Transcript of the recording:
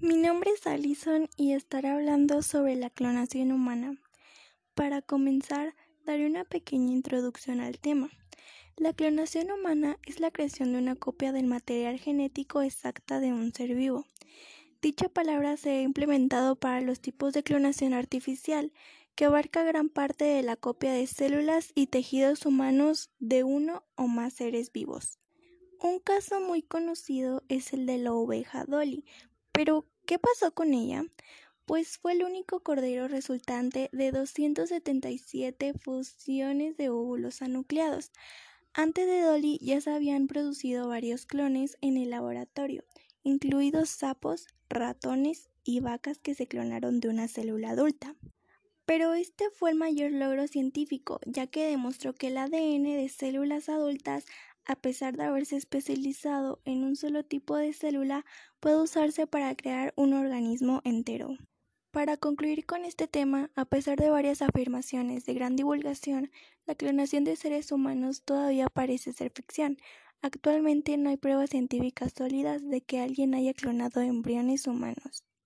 Mi nombre es Alison y estaré hablando sobre la clonación humana. Para comenzar, daré una pequeña introducción al tema. La clonación humana es la creación de una copia del material genético exacta de un ser vivo. Dicha palabra se ha implementado para los tipos de clonación artificial, que abarca gran parte de la copia de células y tejidos humanos de uno o más seres vivos. Un caso muy conocido es el de la oveja Dolly, pero, ¿qué pasó con ella? Pues fue el único cordero resultante de 277 fusiones de óvulos anucleados. Antes de Dolly ya se habían producido varios clones en el laboratorio, incluidos sapos, ratones y vacas que se clonaron de una célula adulta. Pero este fue el mayor logro científico, ya que demostró que el ADN de células adultas a pesar de haberse especializado en un solo tipo de célula, puede usarse para crear un organismo entero. Para concluir con este tema, a pesar de varias afirmaciones de gran divulgación, la clonación de seres humanos todavía parece ser ficción. Actualmente no hay pruebas científicas sólidas de que alguien haya clonado embriones humanos.